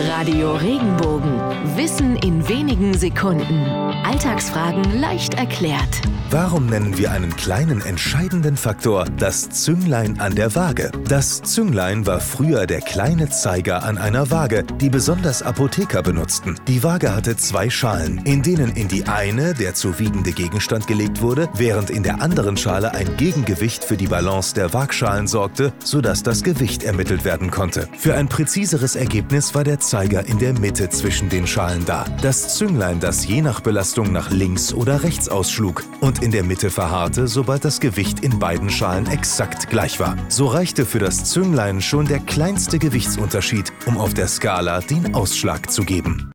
Radio Regenbogen. Wissen in wenigen Sekunden. Alltagsfragen leicht erklärt. Warum nennen wir einen kleinen entscheidenden Faktor das Zünglein an der Waage? Das Zünglein war früher der kleine Zeiger an einer Waage, die besonders Apotheker benutzten. Die Waage hatte zwei Schalen, in denen in die eine der zu wiegende Gegenstand gelegt wurde, während in der anderen Schale ein Gegengewicht für die Balance der Waagschalen sorgte, sodass das Gewicht ermittelt werden konnte. Für ein präziseres Ergebnis war der Zeiger in der Mitte zwischen den Schalen da. Das Zünglein, das je nach Belastung nach links oder rechts ausschlug und in der Mitte verharrte, sobald das Gewicht in beiden Schalen exakt gleich war. So reichte für das Zünglein schon der kleinste Gewichtsunterschied, um auf der Skala den Ausschlag zu geben.